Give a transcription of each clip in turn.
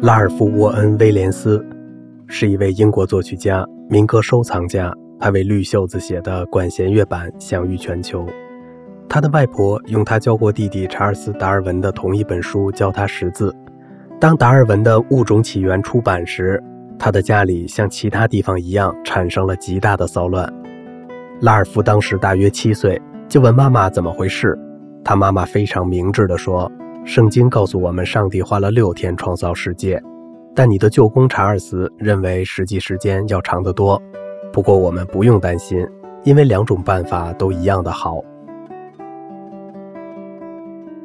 拉尔夫·沃恩·威廉斯是一位英国作曲家、民歌收藏家。他为绿袖子写的管弦乐版享誉全球。他的外婆用他教过弟弟查尔斯·达尔文的同一本书教他识字。当达尔文的《物种起源》出版时，他的家里像其他地方一样产生了极大的骚乱。拉尔夫当时大约七岁，就问妈妈怎么回事。他妈妈非常明智地说。圣经告诉我们，上帝花了六天创造世界，但你的舅公查尔斯认为实际时间要长得多。不过我们不用担心，因为两种办法都一样的好。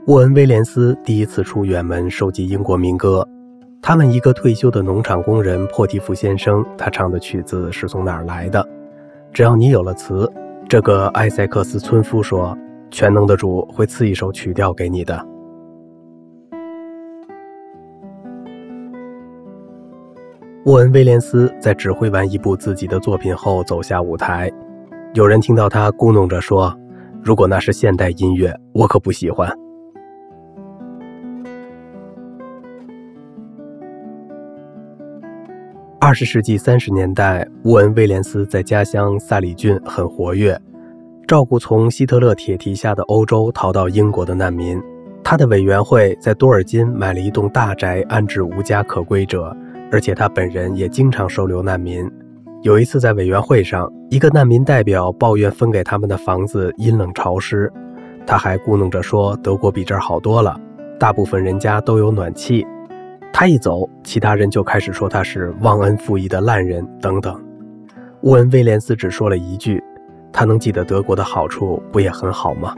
沃恩·威廉斯第一次出远门收集英国民歌，他问一个退休的农场工人破提夫先生，他唱的曲子是从哪儿来的。只要你有了词，这个埃塞克斯村夫说，全能的主会赐一首曲调给你的。沃恩·威廉斯在指挥完一部自己的作品后走下舞台，有人听到他咕哝着说：“如果那是现代音乐，我可不喜欢。”二十世纪三十年代，沃恩·威廉斯在家乡萨里郡很活跃，照顾从希特勒铁蹄下的欧洲逃到英国的难民。他的委员会在多尔金买了一栋大宅，安置无家可归者。而且他本人也经常收留难民。有一次在委员会上，一个难民代表抱怨分给他们的房子阴冷潮湿，他还咕哝着说：“德国比这儿好多了，大部分人家都有暖气。”他一走，其他人就开始说他是忘恩负义的烂人等等。沃恩·威廉斯只说了一句：“他能记得德国的好处，不也很好吗？”